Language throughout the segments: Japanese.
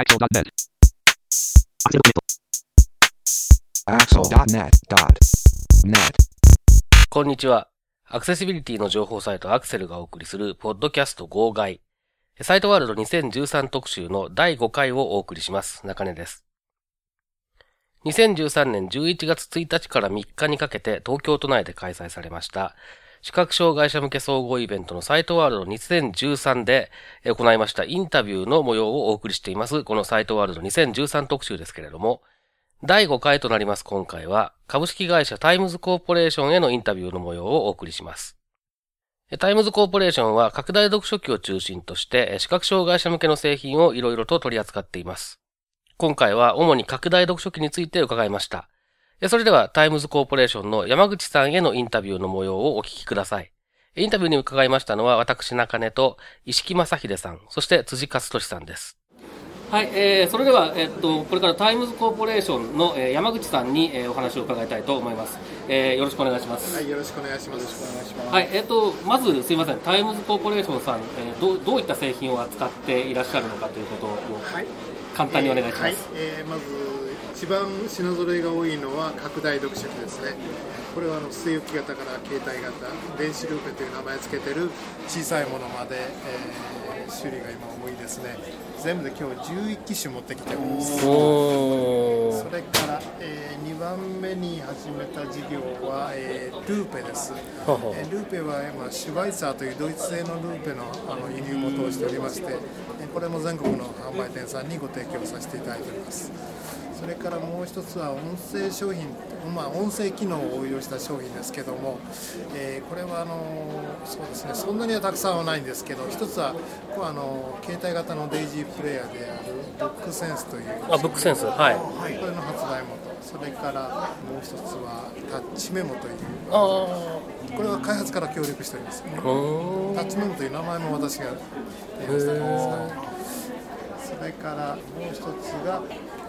Axel.net. Axel.net.net. こんにちは。アクセシビリティの情報サイトアクセルがお送りするポッドキャスト号外。サイトワールド2013特集の第5回をお送りします。中根です。2013年11月1日から3日にかけて東京都内で開催されました視覚障害者向け総合イベントのサイトワールド2013で行いましたインタビューの模様をお送りしています。このサイトワールド2013特集ですけれども、第5回となります今回は、株式会社タイムズコーポレーションへのインタビューの模様をお送りします。タイムズコーポレーションは拡大読書機を中心として視覚障害者向けの製品をいろいろと取り扱っています。今回は主に拡大読書機について伺いました。それではタイムズコーポレーションの山口さんへのインタビューの模様をお聞きください。インタビューに伺いましたのは私中根と石木正秀さん、そして辻勝利さんです。はい、えー、それでは、えっと、これからタイムズコーポレーションの、えー、山口さんに、えー、お話を伺いたいと思います、えー。よろしくお願いします。はい、よろしくお願いします。はい、えっ、と、まずすいません、タイムズコーポレーションさん、えー、どうどういった製品を扱っていらっしゃるのかということを、はい、簡単にお願いします。はい、えー、まず一番品揃えが多いのは拡大読書機ですね。これはあの据え置き型から携帯型、電子ルーペという名前を付けてる小さいものまで、えー、種類が今多いですね。全部で今日11機種持ってきてます。それから、えー、2番目に始めた事業は、えー、ルーペです。えー、ルーペは今シュバイツァーというドイツ製のルーペのあの輸入元をしておりまして、これも全国の販売店さんにご提供させていただいております。それからもう一つは音声商品、まあ、音声機能を応用した商品ですけども、えー、これはあのそうですねそんなにはたくさんはないんですけど一つはこあの携帯型のデイジープレイヤーであるブックセンスというあブックセンスはい、はい、これの発売元。それからもう一つはタッチメモというあこれは開発から協力しております、ね、タッチメモという名前も私が提案しております。それからもう一つが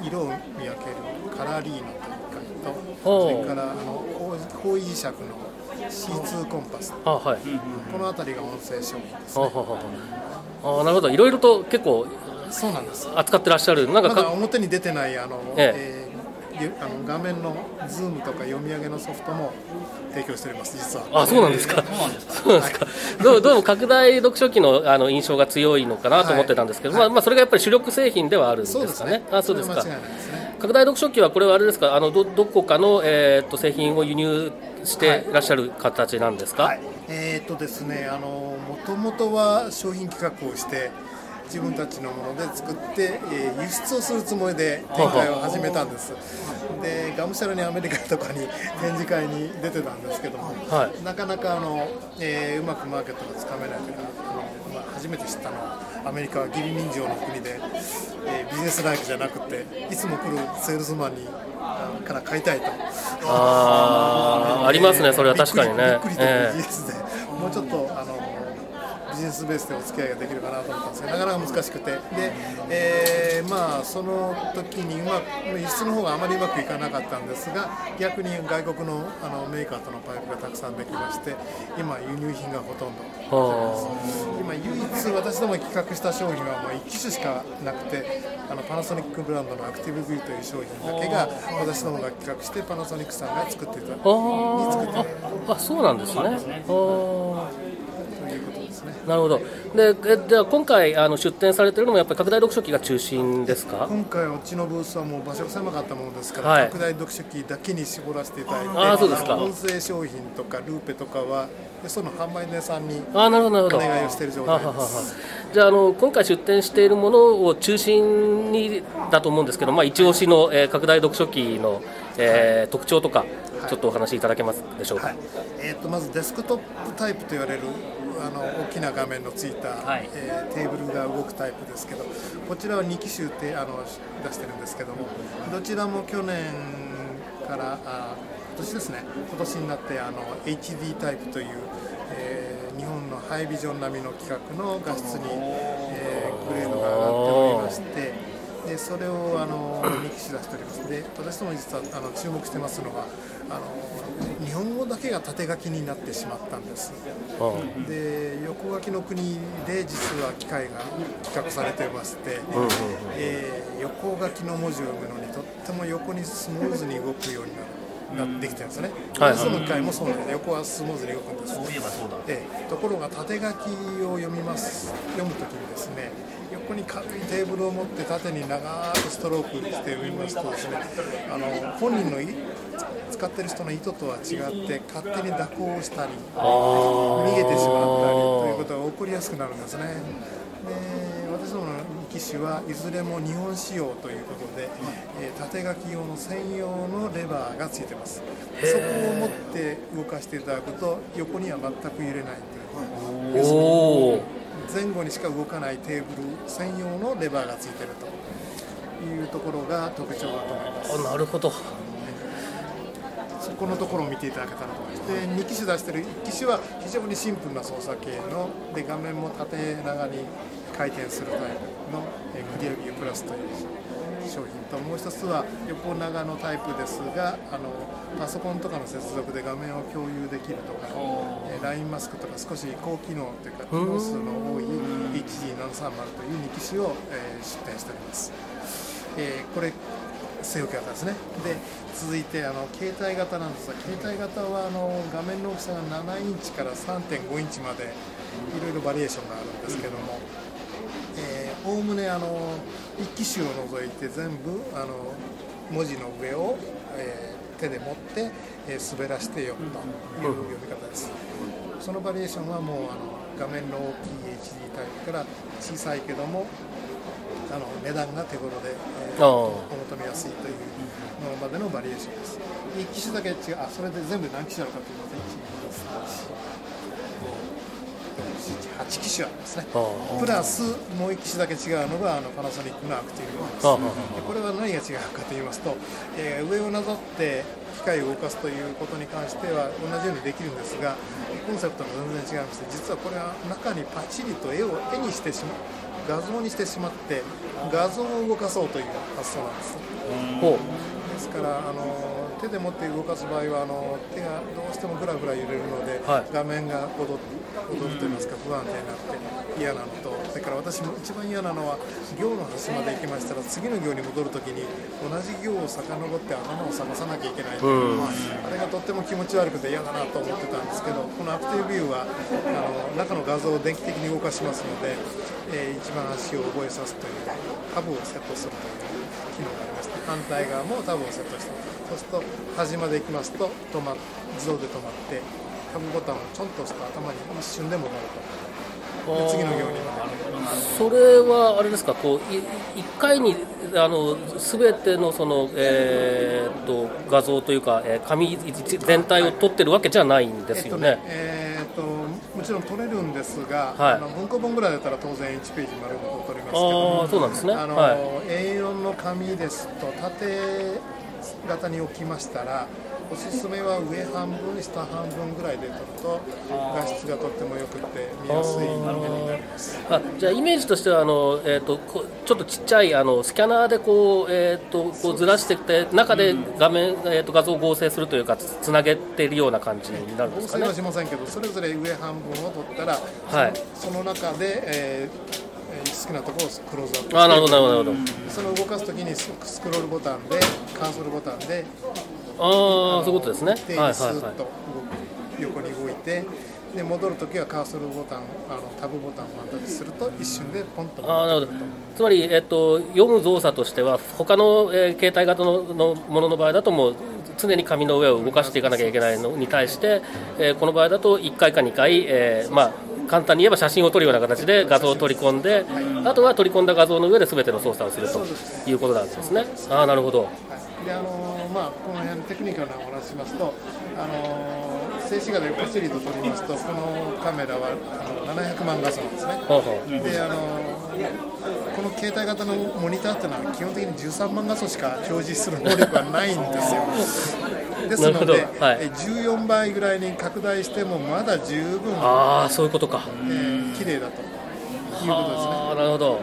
色を見分けるカラーリーノという機械とそれからあの方位磁石の C2 コンパスあ、はい、この辺りが音声商品です、ね、あなるほど。いろいろと結構そうなんです扱ってらっしゃる。なんかまだ表に出てないあの、ええ。えーあの画面のズームとか読み上げのソフトも提供しております実は。あそうなんですか、そうなんですか、どうどうも拡大読書機のあの印象が強いのかなと思ってたんですけど、はい、まあ、まあそれがやっぱり主力製品ではあるんですかね、ね。あそうですか、ね、拡大読書機はこれはあれですか？あのどどこかの、えー、っと製品を輸入していらっしゃる形なんですか、はい。はい、えー、っとですねあのもともとは商品企画をして自分たちのもので作って、えー、輸出をするつもりで展開を始めたんです。でがむしゃらにアメリカとかに展示会に出てたんですけども、はい、なかなかあの、えー、うまくマーケットがつかめないというかあの、まあ、初めて知ったのはアメリカは義理人情の国で、えー、ビジネスライクじゃなくていつも来るセールスマンにから買いたいと。ああありますねそれは確かにね。びっくりという事実で、えー、もうちょっとあのビジネスベースでお付き合いができるかなと思ったんですけどなかなか難しくて。で、えー、まあその時にうまく輸出の方があまりうまくいかなかったんですが逆に外国のあのメーカーとのパイプがたくさんできまして今輸入品がほとんど。今唯一私ども企画した商品はもう1機種しかなくてあのパナソニックブランドのアクティブ V という商品だけが私どもが企画してパナソニックさんが作っていたあ。あそうなんですねね、なるほど。で、えじゃあ今回あの出展されているのもやっぱり拡大読書機が中心ですか？今回うちのブースはもう場所が狭かったものですから、はい、拡大読書機だけに絞らせていただいて、あそうですか。音声商品とかルーペとかはでその販売店さんにお願いをしている状態です。はははじゃああの今回出展しているものを中心にだと思うんですけど、まあ一押しの、えー、拡大読書機の、えーはい、特徴とか。ちょっとお話しいただけますでしょうか、はい、えーと、とまずデスクトップタイプと言われるあの大きな画面のついた、はい、えー、テーブルが動くタイプですけどこちらは2機種であの出してるんですけどもどちらも去年からあ今年ですね今年になってあの HD タイプという、えー、日本のハイビジョン並みの規格の画質に、えー、グレードが上がっておりましてでそれをあの2機種出しております。で私ども実はあの注目してますのがあの日本語だけが縦書きになってしまったんですで横書きの国で実は機械が企画されてまして、え横書きの文字を読むのにとっても横にスムーズに動くようになる。なってきてるんですね。はいはいその回もそうなんです。横はスムーズに動くんです。そういえばそうだ。ええところが縦書きを読みます読むときにですね横に軽いテーブルを持って縦に長くストロークして読みますとですねあの本人のい使ってる人の意図とは違って勝手に蛇行をしたりあ逃げてしまったりということとが起こりやすくなるんですね。で私どもの機種はいずれも日本仕様ということで、えー縦書き用の専用のレバーがついてますそこを持って動かしていただくと横には全く揺れないというおお。前後にしか動かないテーブル専用のレバーがついているというところが特徴だと思いますあなるほど。そこのところを見ていただけたらと思います。で、2機種出してる1機種は非常にシンプルな操作系ので画面も縦長に回転するタイプのえークリアビュープラスという商品ともう一つは横長のタイプですがあのパソコンとかの接続で画面を共有できるとか、えー、LINE マスクとか少し高機能というか機能数の多い HD730 という2機種を、えー出展しております。えーこれ据え置き型ですね。で続いてあの携帯型なんですが携帯型はあの画面の大きさが7インチから3.5インチまでいろいろバリエーションがあるんですけどもおおむねあの一機種を除いて全部あの文字の上を、えー手で持って、えー滑らして読むという読み方です。そのバリエーションはもうあの画面の大きい HD タイプから小さいけどもあの値段が手頃で、えーお求めやすいというのまでのバリエーションです。1機種だけ違う、あそれで全部何機種あるかというと、1、2、3、4、5、6、7、8機種あるんですね。あプラスもう1機種だけ違うのがあのパナソニックのアクティブです。これは何が違うかと言いますと、えー上をなぞって機械を動かすということに関しては同じようにできるんですがコンセプトが全然違いまして実はこれは中にパチリと絵を絵にしてしまう画像にしてしまって画像を動かそうという発想なんです。ほう。ですからあの手で持って動かす場合はあの手がどうしてもぐらぐら揺れるので、はい。画面が踊る踊るといいますか不安定になって嫌なのとそれから私も一番嫌なのは行の端まで行きましたら次の行に戻るときに同じ行を遡って頭を探さなきゃいけないという、あれがとっても気持ち悪くて嫌だなと思ってたんですけどこのアクティブビューはあの中の画像を電気的に動かしますので、えー一番足を覚えさすというタブをセットするという機能がありまして反対側もタブをセットしてそうすると端まで行きますと止ま自動で止まってタブボタンをちょんと押すと頭に一瞬で戻ると。で次の行にそれはあれですかこうい一回にあの全てのその、えーっと画像というか、えー紙全体を撮ってるわけじゃないんですよね。えーっともちろん取れるんですが、はいあの文庫本ぐらいだったら当然1ページ丸ごと取りますけあどあそうなんですね。あの、はい。A4 の紙ですと縦型に置きましたらおすすめは上半分下半分ぐらいで撮ると画質がとってもよくて見やすい絵になります。あじゃあイメージとしてはあの、えー、とこちょっとちっちゃいあのスキャナーでこう、えー、とこうずらしてきて中で画面、えー、と画像を合成するというかつつなげているような感じになるんですかね。合成は。しませんけどそれぞれ上半分を取ったら、はい。その中で、えーえー好きなところをクローズアップ。してあーなるほどなるほどその動かすときにススクロールボタンでカーソルボタンで。ああそういうことですね。手はいにスーッと。横に動いてで戻るときはカーソルボタンあのタブボタンをワンタッチすると一瞬でポンとあーなるほどつまり、えっと読む動作としては他の、えー携帯型ののものの場合だともう常に紙の上を動かしていかなきゃいけないのに対して、えーこの場合だと1回か2回、えーまあ、簡単に言えば写真を撮るような形で画像を取り込んであとは取り込んだ画像の上で全ての操作をするということなんですね。あなるほどであのまあ、この辺テクニカルなお話しますと、あの静止画でパチリと撮りますとこのカメラはあの700万画素なんですね。であのーこの携帯型のモニターっていうのは基本的に13万画素しか表示する能力はないんですよ。ですので、はい。え14倍ぐらいに拡大してもまだ十分、ああそういうことか。えー綺麗だということですね。なるほど。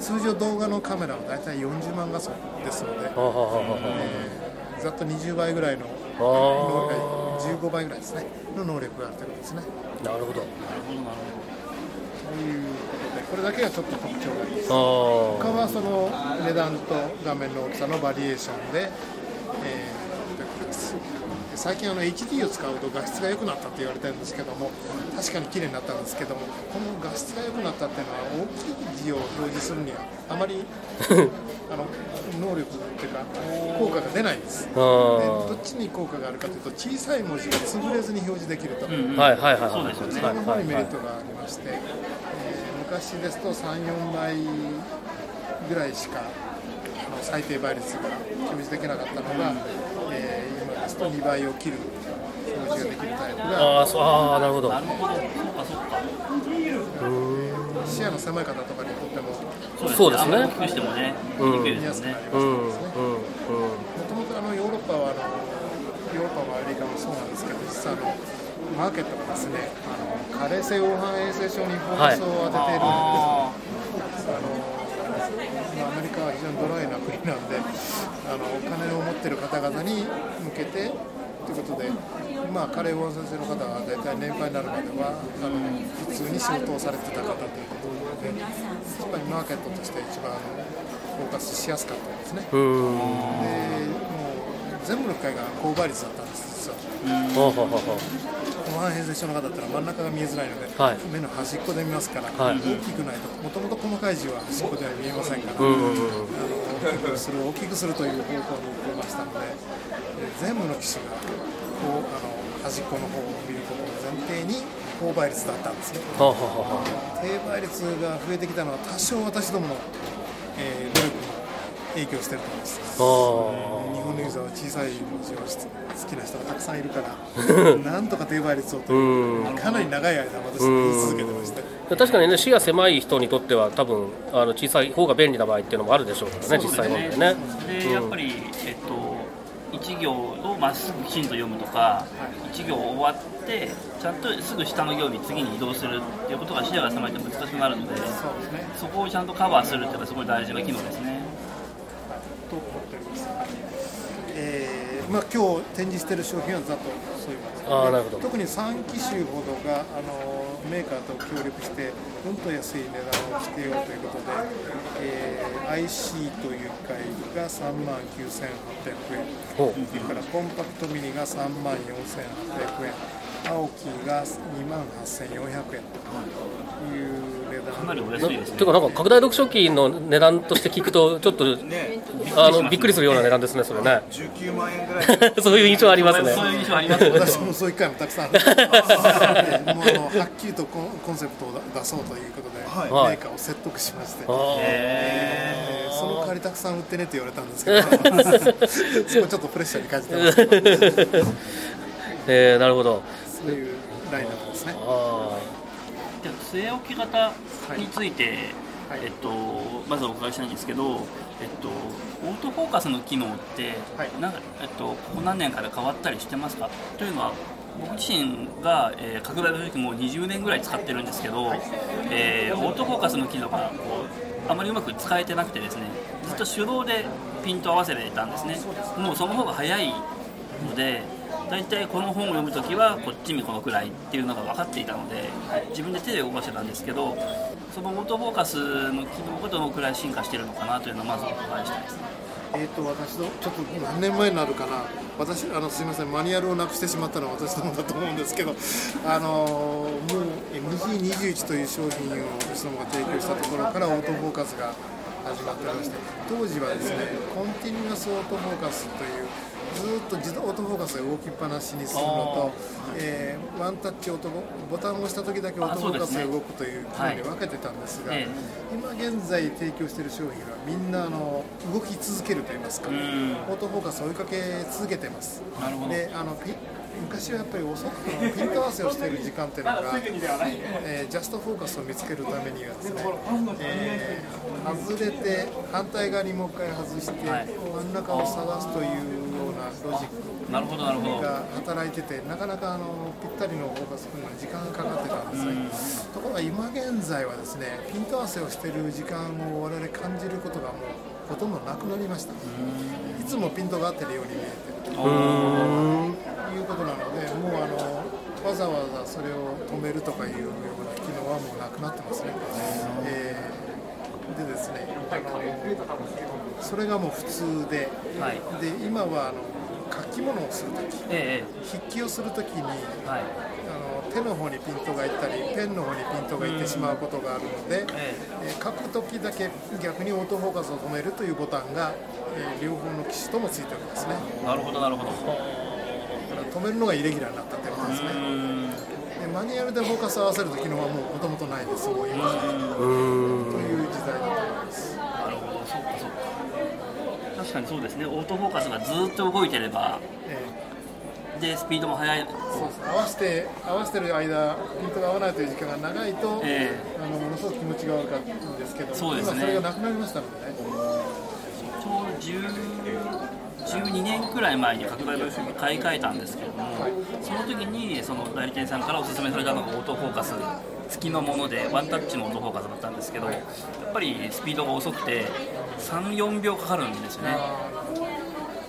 通常動画のカメラはだいたい40万画素ですので、はあはあはあはえーざっと20倍ぐらいの15倍ぐらいですね。の能力があるということですね。ーなるほど。ということででこれだけがちょっと特徴があります。あ他はその値段と画面の大きさのバリエーションで、えー出てきます。最近あの HD を使うと画質が良くなったって言われてるんですけども確かに綺麗になったんですけどもこの画質が良くなったっていうのは大きい字を表示するにはあまりあの能力っていうか効果が出ないんです。であどっちに効果があるかというと小さい文字が潰れずに表示できると、ーはいはいはいはい。そうですよね。はいその方にメリッはい。はい。トがありまして、えー昔ですと3、4倍ぐらいしかあの最低倍率が表示できなかったのが、えー今ですと2倍を切る表示ができるタイプがああそうああなるほど。なるほど。そうか。そうか視野の狭い方とかにとってもそうですね。大きくしてもねうんいですよね見やすくなりますうんうんね。もともとあのヨーロッパはあのヨーロッパもアメリカもそうなんですけど実はあのマーケットがですねあの加齢性黄斑衛生症にフォーカスを当てているんです、ああのまあアメリカは非常にドライな国なんであのお金を持っている方々に向けてということで、まあ、カレーウォン先生の方は大体年配になるまではあの普通に仕事をされてた方ということでつまりマーケットとして一番フォーカスしやすかったんですね。でもう全部の機械が高倍率だったんです実は。後半変性症の方ってのは真ん中が見えづらいので、はい。目の端っこで見ますから、はい。大きくないともともと細かい字は端っこでは見えませんから、うんうんうんあの大きくする大きくするという方向に行っていましたので、えー全部の機種がこうあの端っこの方を見ることを前提に高倍率だったんですね。ほうほうほうほう低倍率が増えてきたのは多少私どもの、えー努力も影響してると思います。あ。日本のユーザーは小さい文字を好きな人がたくさんいるから、なんとか低倍率をというかなり長い間私言い続けてまして。あ確かにね視野狭い人にとっては多分あの小さい方が便利な場合っていうのもあるでしょうからね実際問題ねでやっぱり、えっと、一行をまっすぐきちんと読むとか、一行終わって、ちゃんとすぐ下の行に次に移動するっていうことが視野が狭いと難しくなるので。そこをちゃんとカバーするっていうのはすごい大事な機能ですね。と思っております。えーまあ今日展示している商品はざっとそういうものです、あーなるほど。特に3機種ほどがあのメーカーと協力してうんと安い値段をつけようということで、えー IC という回が3万9800円。ほう。それからコンパクトミニが3万4800円青木が2万8400円という値段。かなりおな安いですね。ていうかなんか拡大読書機の値段として聞くとちょっとあのびっくりするような値段ですねそれね。19万円ぐらい。そういう印象ありますね。そういう印象あります。ね。私もそういう機会もたくさんあるでもうあのはっきりとコンコンセプトを出そうということで、はい。メーカーを説得しまして、えーその代わりたくさん売ってねって言われたんですけど。そこちょっとプレッシャーに感じてますけど。えー、なるほどそういうラインナップですね。あじゃあ据え置き型について、はい。えっと、まずお伺いしたいんですけど、えっと、オートフォーカスの機能って、はい。なんかえっと、ここ何年かで変わったりしてますか？というのは僕自身が、えー拡大の時もう20年ぐらい使ってるんですけど、えーオートフォーカスの機能がこうあまりうまく使えてなくてですねずっと手動でピント合わせてい。たんですね。もうその方が早いので大体この本を読むときはこっちにこのくらいっていうのが分かっていたので自分で手で動かしてたんですけどそのオートフォーカスの機能がどのくらい進化してるのかなというのをまずお伺いしたいです。ねえー、と私のちょっと何年前になるかな。私あのすみませんマニュアルをなくしてしまったのは私どもだと思うんですけどあのもう MG21 という商品を私どもが提供したところからオートフォーカスが始まってまして当時はですねコンティニュアスオートフォーカスというずーっと自動オートフォーカスが動きっぱなしにするのと、えーワンタッチオートボボタンを押した時だけオートフォーカスが動くという機能に分けてたんですが、はいえ今現在提供している商品はみんなあの動き続けるといいますか、ん。オートフォーカスを追いかけ続けてます。であのピ昔はやっぱり遅くピント合わせをしている時間っていうのが、えージャストフォーカスを見つけるためにはですね、えー外れて反対側にもう一回外して、はい。真ん中を探すというロジックなるほどなるほど。が働いててなかなかあのぴったりのフォーカスするのに時間がかかってたんですね、ところが今現在はですねピント合わせをしている時間を我々感じることがもうほとんどなくなりました、いつもピントが合ってるように見えてるということなのでもうあのわざわざそれを止めるとかいうような機能はもうなくなってますね。えーでですねあのそれがもう普通ではい。で今はあの書き物をするときえ筆記をするときにえはい。あの手の方にピントがいったりペンの方にピントがいってしまうことがあるので、ええ。ー書くときだけ逆にオートフォーカスを止めるというボタンが、えー両方の機種ともついておりますね。えなるほどなるほど。だから止めるのがイレギュラーになったということですね。でマニュアルでフォーカスを合わせる機能はもうもともとないですもう今。と。いう時代だと思いますなるほどそっかそっか確かにそうですね。オートフォーカスがずっと動いてればえでスピードも速い。ーそうです。合わせて合わせてる間ピントが合わないという時間が長いと、えあのものすごく気持ちが悪かったんですけどそうですね。今それがなくなりましたのでね。ちょうど10 12年くらい前に拡大版主義買い替えたんですけれども、その時にその代理店さんからお勧めされたのがオートフォーカス付きのものでワンタッチのオートフォーカスだったんですけどやっぱりスピードが遅くて34秒かかるんですよね。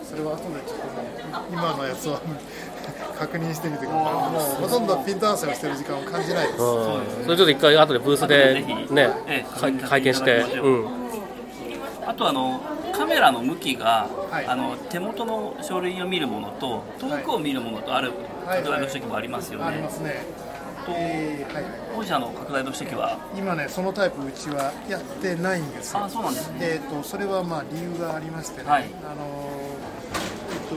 それは後でちょっとね今のやつは確認してみてください。もうほとんどピント合わせをしてる時間を感じないです。うんそれちょっと一回後でブースでねええ、か拝見して。あとあのカメラの向きが、はい。あの手元の書類を見るものと遠くを見るものとあるはい。拡大読書機もありますよね、ありますねえーはい。当社の拡大読書機は。今ねそのタイプうちはやってないんですよ。あそうなんですね。えー、とそれはまあ理由がありましてね、はい。あのーえっ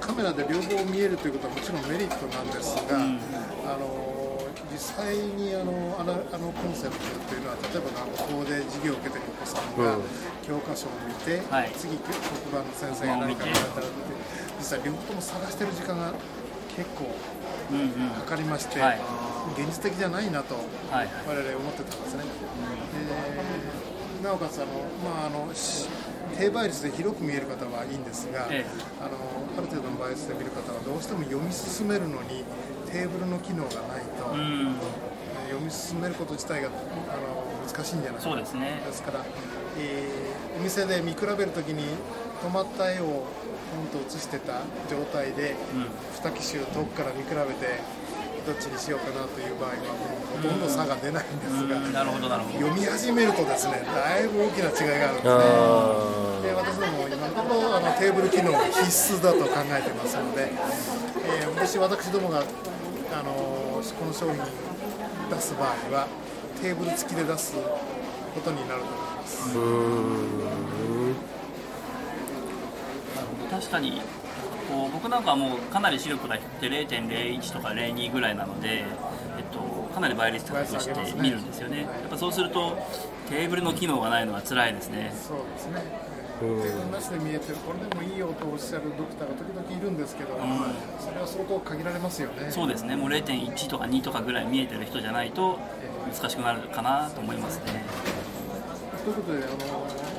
とカメラで両方見えるということはもちろんメリットなんですが、うん。あのー実際にあのあのあのコンセプトというのは例えば学校で授業を受けてるお子さんがうん。教科書を見て、はい。次黒板の先生が何か言われたらって実際両方とも探してる時間が結構うんうん。かかりまして、はい現実的じゃないなとはい。我々思ってたんですね。でなおかつあの、まあ、あのし低倍率で広く見える方はいいんですが、ええ。あのある程度の倍率で見る方はどうしても読み進めるのにテーブルの機能がないと、うん。読み進めること自体があの難しいんじゃないかそうですね。ですから、えーお店で見比べるときに止まった絵をポンと写してた状態で、うん。2機種遠くから見比べてどっちにしようかなという場合はもうほとんど差が出ないんですが、なるほどなるほど。読み始めるとですねだいぶ大きな違いがあるんですね。あで私ども今のところあのテーブル機能が必須だと考えてますので、えーもし私どもがあのこの商品出す場合はテーブル付きで出すことになると思います。確かにこう僕なんかはもうかなり視力が低くて0.01とか02ぐらいなので、えっと、かなり倍率高くして見るんですよね。やっぱそうするとテーブルの機能がないのは辛いですね。そうですね。うん。テーブルなしで見えてる。これでもいいよとおっしゃるドクターが時々いるんですけど、それは相当限られますよね。そうですね。もう0.1とか2とかぐらい見えてる人じゃないと難しくなるかなと思いますね。ということであの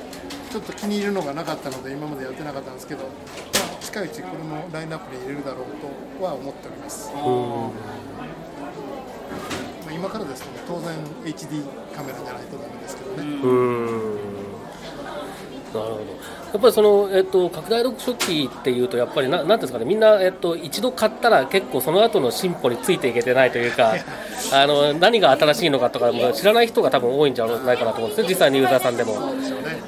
ちょっと気に入るのがなかったので今までやってなかったんですけど、まあ、近いうちこれもラインナップに入れるだろうとは思っております。まあ、今からですと、ね、当然 HD カメラじゃないとダメですけどね。なるほど。やっぱりその、えっと、拡大読書機っていうと、やっぱりな、なんですかね、みんな、えっと、一度買ったら結構その後の進歩についていけてないというか、あの、何が新しいのかとかも知らない人が多分多いんじゃないかなと思うんですね、実際にユーザーさんでも。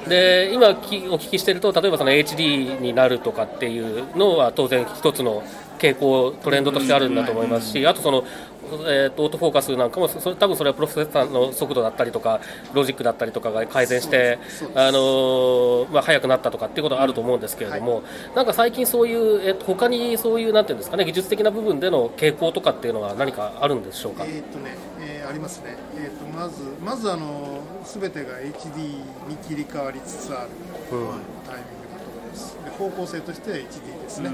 で、今きお聞きしてると、例えばその HD になるとかっていうのは当然一つの傾向、トレンドとしてあるんだと思いますし、あとその、えーとオートフォーカスなんかもそれ多分それはプロセッサーの速度だったりとかロジックだったりとかが改善してあのーまあ、速くなったとかっていうことはあると思うんですけれども、なんか最近そういう、えっと他にそういうなんていうんですかね技術的な部分での傾向とかっていうのは何かあるんでしょうか、えーっとね、えーありますね。えーっとまずまずあのすべてが HD に切り替わりつつあるうんタイミングだと思います。で方向性として HD ですね。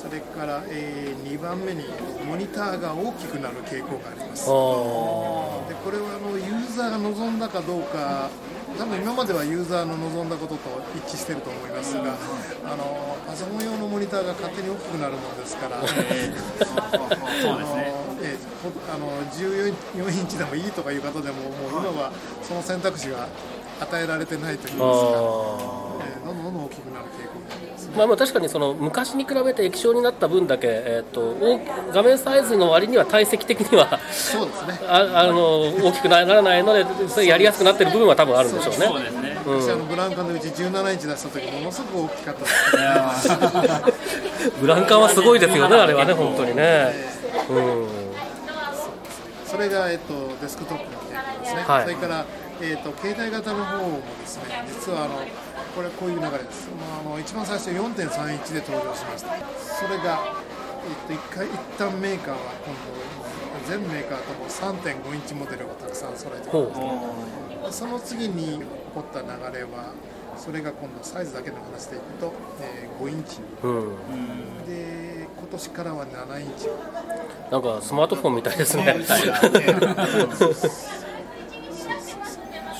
それから、え2番目にモニターが大きくなる傾向があります。あでこれはあのユーザーが望んだかどうか、多分今まではユーザーの望んだことと一致していると思いますが、あのパソコン用のモニターが勝手に大きくなるものですから、そうですね。えあの14インチでもいいとかいう方でも、もう今はその選択肢が与えられてないといいますか、あえーどんどんどん大きくななる傾向があります。ねまあ、まあ確かにその昔に比べて液晶になった分だけ、えー、と大画面サイズの割には体積的にはそうですね。ああの大きくならないのでそれやりやすくなってる部分は多分あるんでしょうね。そうですね。私あのブランカのうち17インチ出した時ものすごく大きかったですブランカンはすごいですよね、あれはね、本当にね。うん。それが、えっと、デスクトップの傾向ですね、はい。それから、えっと、携帯型の方もですね実はあのこれこういう流れです、まあ、あの一番最初4.3インチで登場しました。それが、えっと、一回一旦メーカーは今度全メーカーとも3.5インチモデルをたくさん揃えてほう。その次に起こった流れはそれが今度サイズだけの話でいくと、えー5インチうん、で今年からは7インチ。なんかスマートフォンみたいですね。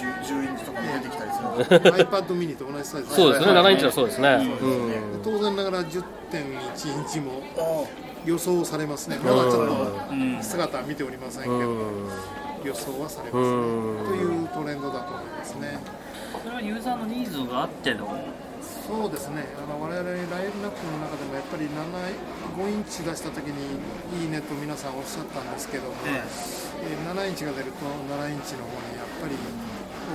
10インチとかも出てきたりする iPad mini と同じサイズ。そうですね、7インチはそうですね。うん。当然ながら10.1インチも予想されますね、まだちょっと姿は見ておりませんけど、予想はされますというトレンドだと思いますね。それはユーザーのニーズがあっての？そうですね、あの我々ラインナップの中でもやっぱり7 5インチ出したときにいいねと皆さんおっしゃったんですけども、え。えー7インチが出ると7インチの方にやっぱり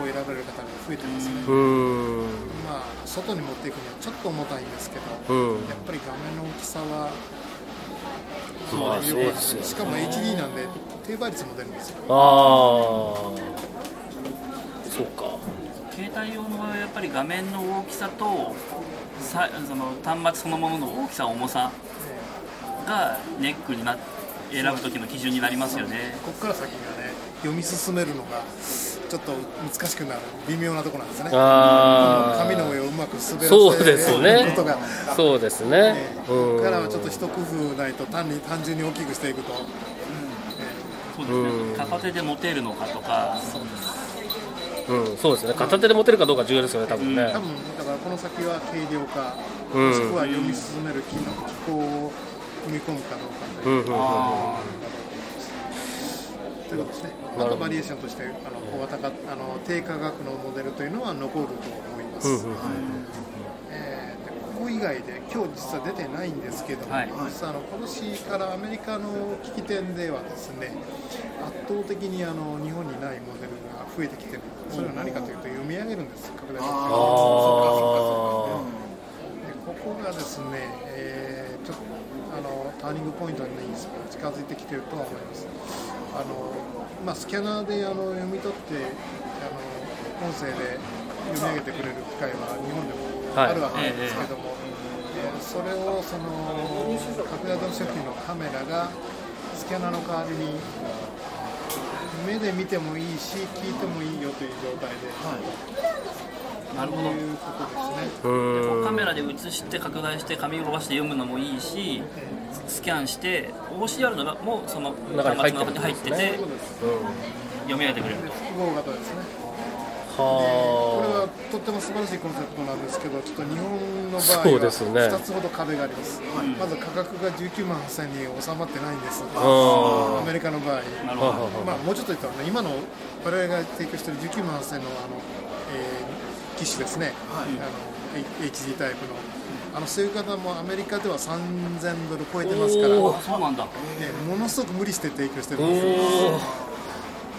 を選ばれる方が増えてますね。うん。まあ外に持っていくにはちょっと重たいんですけど、うん。やっぱり画面の大きさはまあそう良かですよったしかも HD なんで低倍率も出るんですよ。ああそうか。携帯用の場合はやっぱり画面の大きさとさその端末そのものの大きさ重さがネックにな選ぶ時の基準になりますよね。ここから先がね読み進めるのがちょっと難しくなる微妙なところなんですね。あ紙の上をうまく滑らせそうですね。ることが、あそうですね。ねうん。ここからはちょっと一工夫ないと単に単純に大きくしていくと、そうですね。片手で持てるのかとか。うん。そうですね。片手で持てるかどうか重要ですよね多分ね。多分だからこの先は軽量化、うん。もしくは読み進める機能機構を組み込むかどうかといううんうんうん。あということですね。あとバリエーションとしてあの小型化あの低価格のモデルというのは残ると思います。うんうんえーでここ以外で今日実は出てないんですけども、はい。実はあの今年からアメリカの機器店ではですね圧倒的にあの日本にないモデルが増えてきてる。それは何かというと読み上げるんです。拡大あ版でここがですね、えーちょっとあのターニングポイントに近づいてきてるとは思います。あのまあ、スキャナーであの読み取ってあの音声で読み上げてくれる機会は日本でもはい。あるわけなんですけども、えーそれをその拡大読書機のカメラがスキャナーの代わりに目で見てもいいし聞いてもいいよという状態で、あなるほど。ということですね。うんカメラで映して拡大して紙を伸ばして読むのもいいしスキャンして OCR のもその中に入ってる。端末の中に入っててうん。読み上げてくれるで複合型ですね。これははとっても素晴らしいコンセプトなんですけど、ちょっと日本の場合そうですね。は2つほど壁があります、まず価格が19万8000に収まってないんです、あアメリカの場合、なるほど。まあ、もうちょっと言ったらね、今の我々が提供している19万8000のあの、えー機種ですね、あの HD タイプの。あのそういう方もアメリカでは3000ドル超えてますから、そうなんだ。えーものすごく無理して提供してるおんで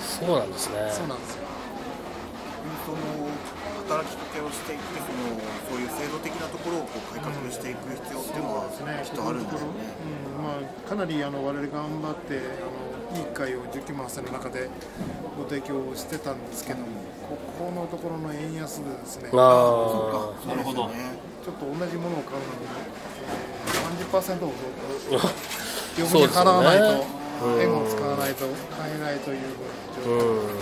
すそうなんですね。そうなんですよ。その働きかけをしていってそのそういう制度的なところをこう改革していく必要っていうのはきっとあるんですよね。うんまあ、かなりあの我々頑張ってあのいい会を19万8000の中でご提供してたんですけどもここのところの円安でですねちょあなるほど。そうですよねっと同じものを買うのに、えー、30%オフあ余分に払わないと、ね円を使わないと買えないという状況が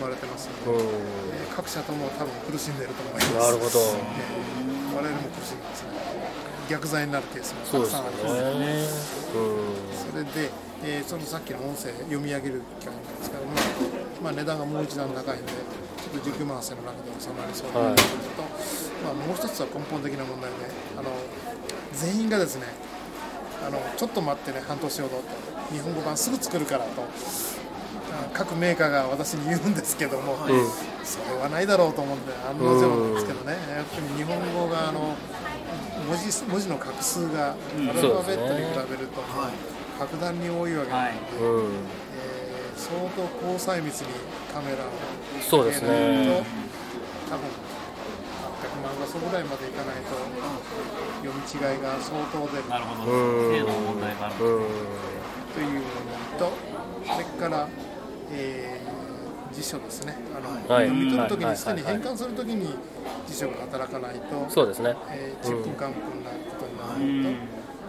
生まれてますので、各社とも多分苦しんでいると思います。なるほど。えー我々も苦しんでますね。逆剤になるケースもたくさんあります。ねうんそれで、えーそのさっきの音声読み上げる機会なんですけども、まあ、値段がもう一段高いんでちょっと19万8000の中で収まりそうなはい。のと、まあ、もう一つは根本的な問題であの全員がですねあのちょっと待ってね半年ほどと日本語版すぐ作るからとあ各メーカーが私に言うんですけども、うん。それはないだろうと思って案の定なんですけどね、やっぱり日本語があの文字文字の画数がうん。アルファベットに比べるとはい。格段に多いわけなので、はい。うん。えー相当高細密にカメラをそうですね。多分800万画素ぐらいまでいかないと読み違いが相当出るなるほど。うん。精度の問題があるんですうん。というのとそれから、えー辞書ですね。あの、はい。読み取るときはいに下に変換するときに辞書が働かないと、そうですね。えー、ちんぷんかんぷんなことになると、うん。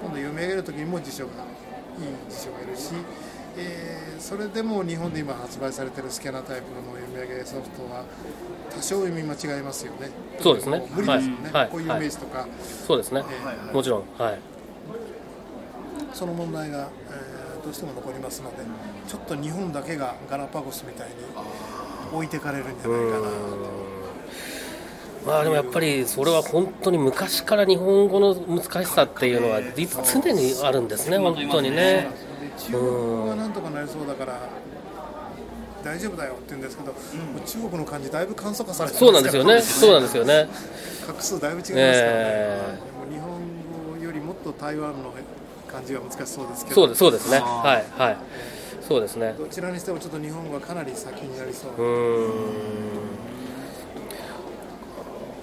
今度読み上げるときにも辞書がいい辞書がいるし、えーそれでも日本で今発売されているスキャナータイプの読み上げソフトは多少読み間違いますよね。そうですね無理ですよね、はいはいこういうイメージとか、そうですね。えーもちろん。はい。その問題が、えーどうしても残りますのでちょっと日本だけがガラパゴスみたいに置いてかれるんじゃないかなと。まあでもやっぱりそれは本当に昔から日本語の難しさっていうのは常にあるんですね、本当にね。で中国語がなんとかなりそうだから大丈夫だよって言うんですけど、もう中国の漢字だいぶ簡素化されてそうなんですよね。そうなんですよね。画数だいぶ違いますからね、えでも日本語よりもっと台湾の漢字は難しそうですけどそうです、そうですね。はい、はい。そうですね。どちらにしてもちょっと日本語はかなり先になりそう、うーん。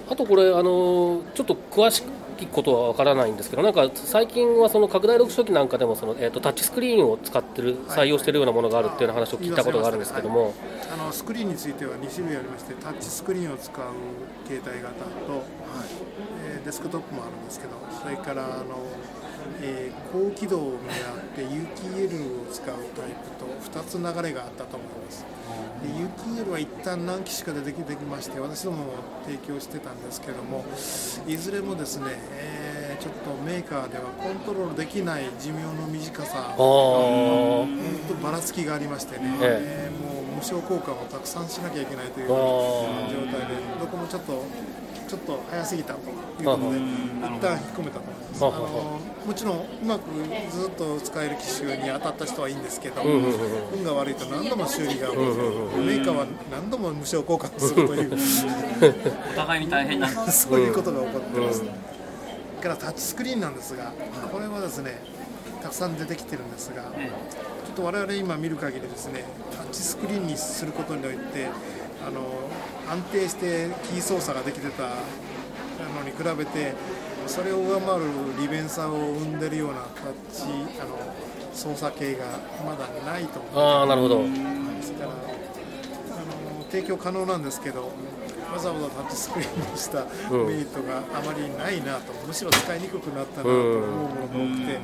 あとこれ、あのちょっと詳しいことはわからないんですけど、なんか最近はその拡大読書機なんかでもその、えー、とタッチスクリーンを使ってる、採用してるようなものがあるっていうような話を聞いたことがあるんですけども、あのスクリーンについては2種類ありましてタッチスクリーンを使う携帯型と、えーデスクトップもあるんですけどそれからあの、えー高軌道を狙って有機 EL を使うタイプと2つ流れがあったと思いますで有機 EL は一旦何機種かでできてきまして私どもも提供してたんですけどもいずれもですね、えーちょっとメーカーではコントロールできない寿命の短さあー。本当ばらつきがありましてね、ええ。ーもう無償交換をたくさんしなきゃいけないというあ状ー態でどこもちょっとちょっと早すぎたということでは一旦引っ込めたと思います。あはははのもちろんうまくずっと使える機種に当たった人はいいんですけど、んうんうん運が悪いと何度も修理が起きて、んうんメーカーは何度も無償交換するという。お互いに大変な。そういうことが起こってます、それからタッチスクリーンなんですがこれはですねたくさん出てきてるんですが、えちょっと我々今見る限りですねタッチスクリーンにすることによってあの安定してキー操作ができてたのに比べてそれを上回る利便さを生んでるようなタッチあの操作系がまだないと思う。あー、なるほど。ですからあの提供可能なんですけどわざわざタッチスクリーンにしたうん。メリットがあまりないなと、むしろ使いにくくなったなと思うものが多くて、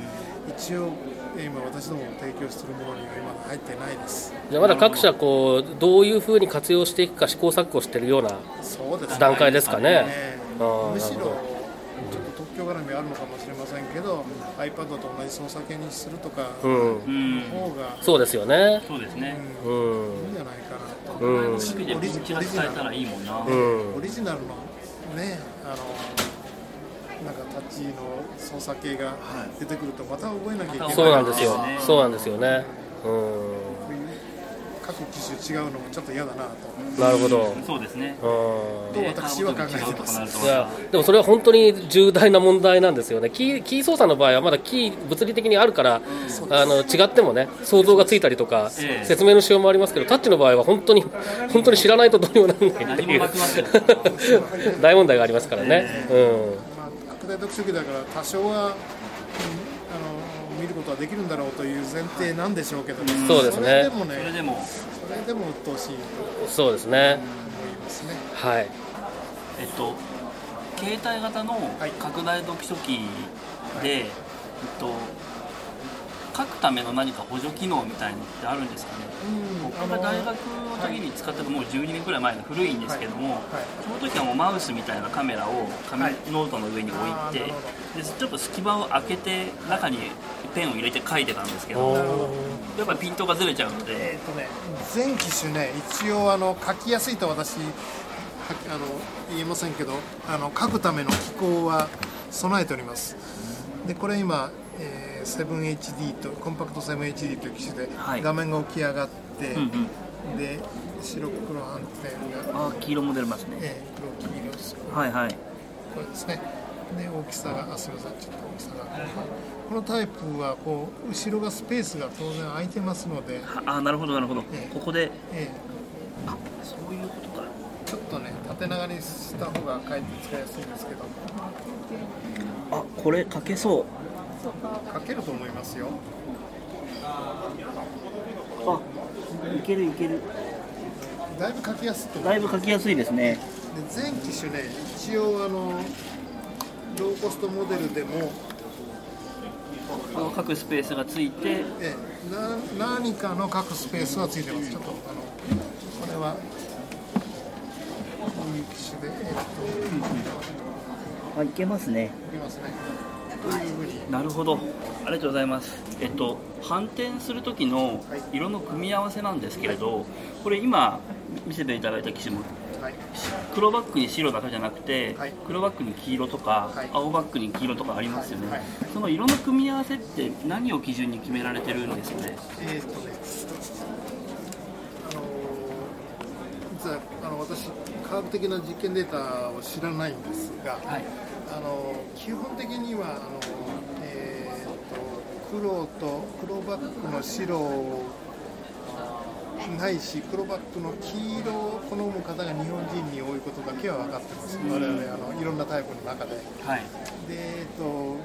一応今私ども提供しているものには今入ってないです。じゃあまだ各社こうどういうふうに活用していくか試行錯誤しているようなそうですね。段階ですかね。ね。あーむしろちょっと特許絡みあるのかもしれませんけど iPad と同じ操作系にするとかうん、うん方がそうですよね。そうですね。うん、いいんじゃないかなと、うん。オリジナルのねあのなんかタッチの操作系が出てくるとまた覚えなきゃいけない。そうなんですよ。ね。そうなんですよね。うこういう各機種違うのもちょっと嫌だなと。ん、なるほど。そうですね。うん。と私は考えてます。いやでもそれは本当に重大な問題なんですよね、キーキー操作の場合はまだキー物理的にあるから、あの違ってもね、想像がついたりとか、ええ。説明のしようもありますけど、タッチの場合は本当に 本当に知らないとどうにもならないっていう。大問題がありますからね。まあ、拡大読書機だから多少は、うんあの見ることはできるんだろうという前提なんでしょうけど、そうですね。それでもねそれでも。それでも鬱陶しい。とうん、そうですね。思いますねはい。えっと携帯型のはい。拡大読書機で、えっと書くための何か補助機能みたいのってあるんですかね。僕が大学の時に使ったのもう12年くらい前の古いんですけども、はい。その時はもうマウスみたいなカメラを紙はいノートの上に置いて、でちょっと隙間を開けて中にペンを入れて書いてたんですけどやっぱりピントがずれちゃうのえでーとね、全機種ね、一応あの書きやすいと私はあの言えませんけどあの書くための機構は備えております。でこれ今、えー 7HD とコンパクト 7HD という機種で、はい。画面が起き上がって、うんうん。で白黒斑点が、あー黄色も出ますね。えー黒黄色です。はいはい。これですね。で大きさがあすみません。ちょっと大きさが。このタイプはこう後ろがスペースが当然空いてますので、あなるほどなるほど、ええ。ここで。えあそういうことか。えちょっとね縦長にした方がかえって使いやすいんですけど。あこれかけそうかけると思いますよ。あいけるいける。だいぶ書きやすいだいぶ書きやすいですね。で全機種ね一応あのローコストモデルでも、この各スペースがついてええな何かの各スペースはついてます。ちょっとあのこれはこういう機種でえっとあいけますね。いきますねといなるほど。ありがとうございます。えっと反転する時の色の組み合わせなんですけれどこれ今見せていただいた機種もはい。黒バックに白だけじゃなくて、はい。黒バックに黄色とか、はい。青バックに黄色とかありますよね、はい。その色の組み合わせって何を基準に決められてるんですかね？えーっとねあの実はあの私科学的な実験データを知らないんですが、はいあの基本的にはあの、えー、と黒と黒バックの白ないし黒バックの黄色を好む方が日本人に多いことだけは分かってます、我々あのいろんなタイプの中で。はい。でえっと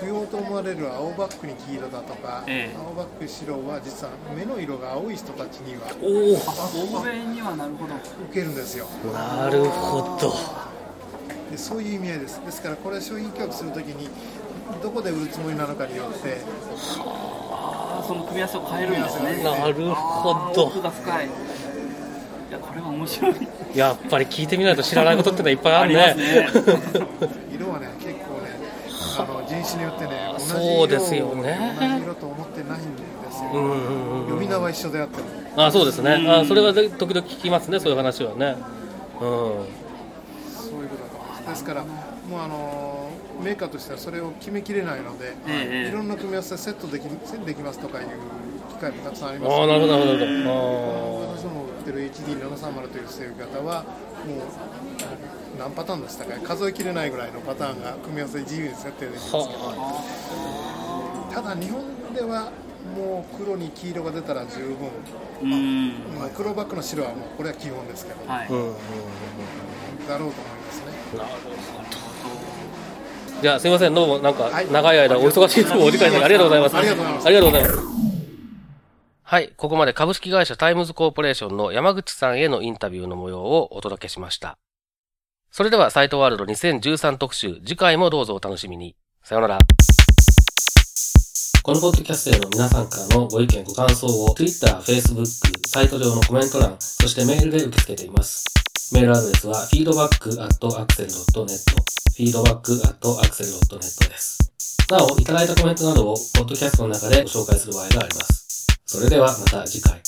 不要と思われる青バックに黄色だとか、ええ。青バック白は実は目の色が青い人たちにはおお欧米にはなるほど。受けるんですよ。なるほど。でそういう意味合いですですからこれ商品企画するときにどこで売るつもりなのかによってあーその組み合わせを変えるんですねなるほど奥。が深いいやこれは面白いやっぱり聞いてみないと知らないことってのはいっぱいあるありね。ま す色はね結構ねあの人種によってね同じそうです色をよね同じ色と思ってないんですよ、うんうんうん呼び名は一緒であってもあそうですね。うんあそれはで時々聞きますね、そういう話はね。うん。そういうことだと思いますですからもうあのメーカーとしてはそれを決めきれないので、ええいろんな組み合わせセットできできますとかいう機会もたくさんあります。ああ、なるほど、なるほど。私ども売ってる HD730 という製型はもう何パターンでしたか数えきれないぐらいのパターンが組み合わせで自由に設定できますけど。はただ日本ではもう黒に黄色が出たら十分。うーん黒バックの白はもうこれは基本ですけど、はい。だろうと思いますねなるほど。じゃあ、すみません、どうも、なんかはい、長い間、お忙しいところお時間いただきありがとうございます。ありがとうございますありがとうございます。はい、ここまで株式会社タイムズコーポレーションの山口さんへのインタビューの模様をお届けしました。それでは、サイトワールド2013特集、次回もどうぞお楽しみに。さようなら。このポッドキャストへの皆さんからのご意見ご感想を Twitter、Facebook、サイト上のコメント欄、そしてメールで受け付けています。メールアドレスは feedback.axel.net feedback.axel.net です。なお、いただいたコメントなどをポッドキャストの中でご紹介する場合があります。それではまた次回。